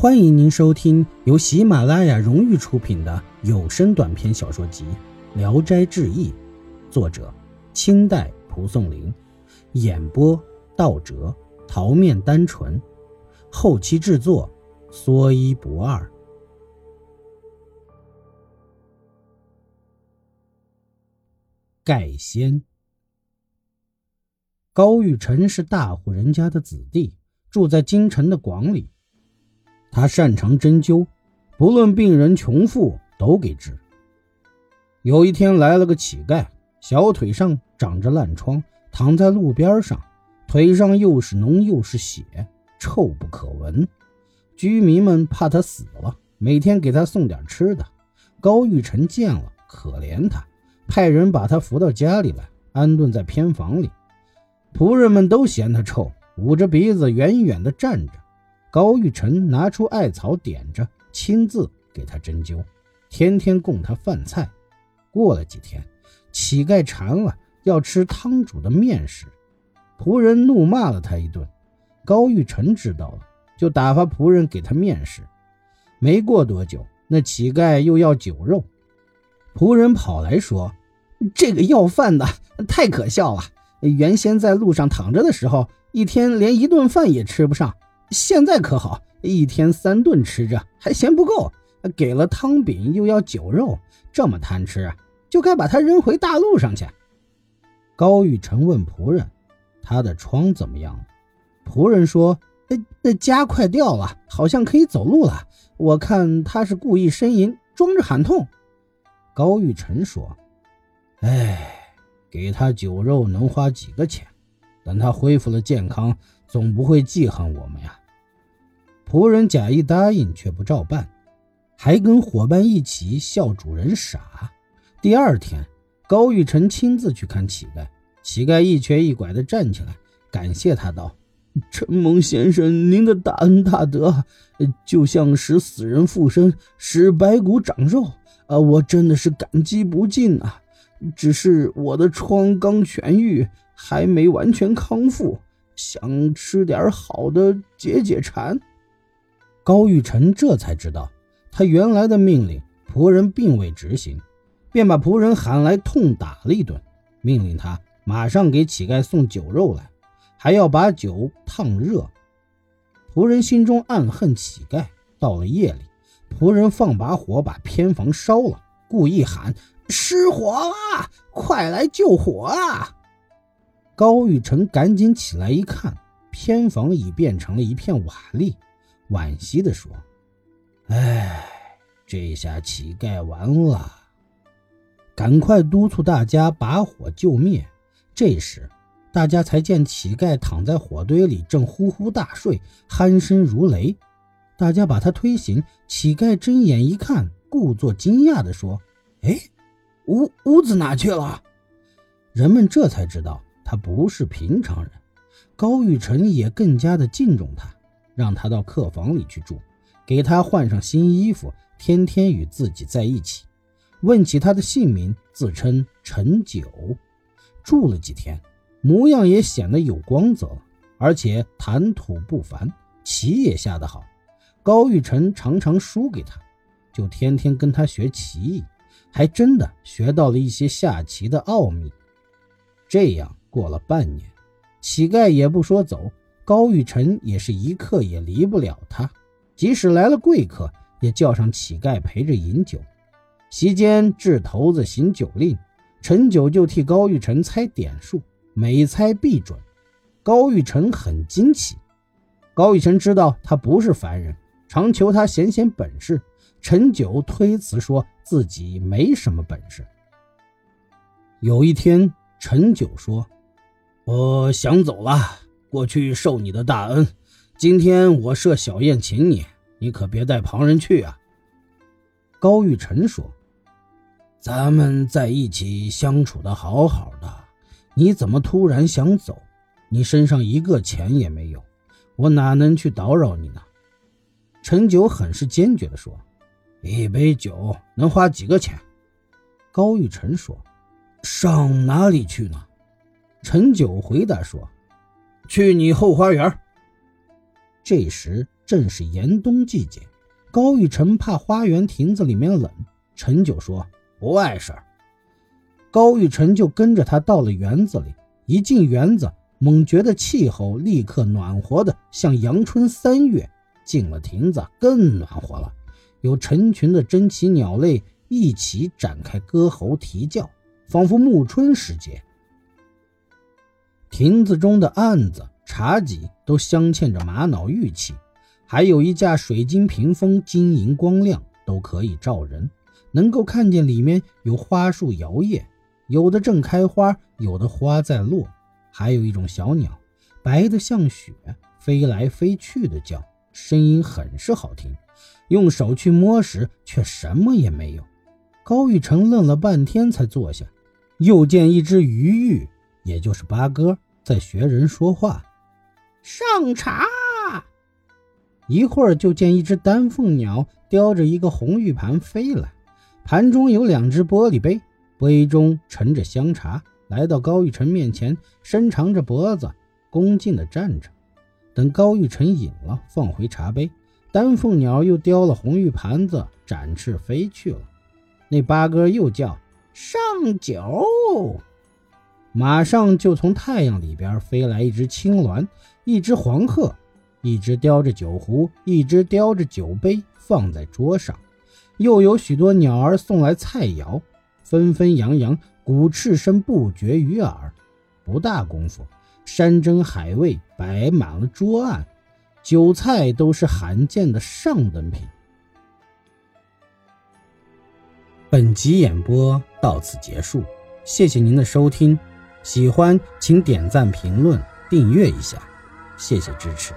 欢迎您收听由喜马拉雅荣誉出品的有声短篇小说集《聊斋志异》，作者清代蒲松龄，演播道哲、桃面单纯，后期制作说一不二。盖仙，高玉成是大户人家的子弟，住在京城的广里。他擅长针灸，不论病人穷富都给治。有一天来了个乞丐，小腿上长着烂疮，躺在路边上，腿上又是脓又是血，臭不可闻。居民们怕他死了，每天给他送点吃的。高玉成见了，可怜他，派人把他扶到家里来，安顿在偏房里。仆人们都嫌他臭，捂着鼻子远远地站着。高玉成拿出艾草点着，亲自给他针灸，天天供他饭菜。过了几天，乞丐馋了，要吃汤煮的面食，仆人怒骂了他一顿。高玉成知道了，就打发仆人给他面食。没过多久，那乞丐又要酒肉，仆人跑来说：“这个要饭的太可笑了！原先在路上躺着的时候，一天连一顿饭也吃不上。”现在可好，一天三顿吃着还嫌不够，给了汤饼又要酒肉，这么贪吃啊，就该把他扔回大路上去。高玉成问仆人：“他的疮怎么样了？”仆人说：“那那痂快掉了，好像可以走路了。我看他是故意呻吟，装着喊痛。”高玉成说：“哎，给他酒肉能花几个钱？等他恢复了健康，总不会记恨我们呀。”仆人假意答应，却不照办，还跟伙伴一起笑主人傻。第二天，高玉成亲自去看乞丐，乞丐一瘸一拐地站起来，感谢他道：“承蒙先生您的大恩大德，就像使死人复生，使白骨长肉，啊，我真的是感激不尽啊！只是我的疮刚痊愈，还没完全康复，想吃点好的解解馋。”高玉成这才知道，他原来的命令仆人并未执行，便把仆人喊来痛打了一顿，命令他马上给乞丐送酒肉来，还要把酒烫热。仆人心中暗恨乞丐。到了夜里，仆人放把火把偏房烧了，故意喊：“失火了，快来救火啊！”高玉成赶紧起来一看，偏房已变成了一片瓦砾。惋惜地说：“哎，这下乞丐完了。”赶快督促大家把火救灭。这时，大家才见乞丐躺在火堆里，正呼呼大睡，鼾声如雷。大家把他推醒，乞丐睁眼一看，故作惊讶地说：“哎，屋屋子哪去了？”人们这才知道他不是平常人。高玉成也更加的敬重他。让他到客房里去住，给他换上新衣服，天天与自己在一起。问起他的姓名，自称陈九。住了几天，模样也显得有光泽，而且谈吐不凡，棋也下得好。高玉成常常输给他，就天天跟他学棋艺，还真的学到了一些下棋的奥秘。这样过了半年，乞丐也不说走。高玉成也是一刻也离不了他，即使来了贵客，也叫上乞丐陪着饮酒。席间掷骰子行酒令，陈九就替高玉成猜点数，每猜必准。高玉成很惊奇。高玉成知道他不是凡人，常求他显显本事。陈九推辞说自己没什么本事。有一天，陈九说：“我想走了。”过去受你的大恩，今天我设小宴请你，你可别带旁人去啊。高玉成说：“咱们在一起相处的好好的，你怎么突然想走？你身上一个钱也没有，我哪能去打扰你呢？”陈九很是坚决地说：“一杯酒能花几个钱？”高玉成说：“上哪里去呢？”陈九回答说。去你后花园。这时正是严冬季节，高玉成怕花园亭子里面冷，陈九说不碍事儿。高玉成就跟着他到了园子里，一进园子，猛觉得气候立刻暖和的像阳春三月；进了亭子，更暖和了，有成群的珍奇鸟类一起展开歌喉啼叫，仿佛暮春时节。亭子中的案子、茶几都镶嵌着玛瑙玉器，还有一架水晶屏风，晶莹光亮，都可以照人，能够看见里面有花树摇曳，有的正开花，有的花在落，还有一种小鸟，白的像雪，飞来飞去的叫，声音很是好听。用手去摸时，却什么也没有。高玉成愣了半天，才坐下，又见一只鱼玉。也就是八哥在学人说话，上茶。一会儿就见一只丹凤鸟叼着一个红玉盘飞来，盘中有两只玻璃杯，杯中盛着香茶。来到高玉成面前，伸长着脖子，恭敬地站着。等高玉成饮了，放回茶杯，丹凤鸟又叼了红玉盘子，展翅飞去了。那八哥又叫上酒。马上就从太阳里边飞来一只青鸾，一只黄鹤，一只叼着酒壶，一只叼着酒杯，放在桌上。又有许多鸟儿送来菜肴，纷纷扬扬，鼓翅声不绝于耳。不大功夫，山珍海味摆满了桌案，酒菜都是罕见的上等品。本集演播到此结束，谢谢您的收听。喜欢请点赞、评论、订阅一下，谢谢支持。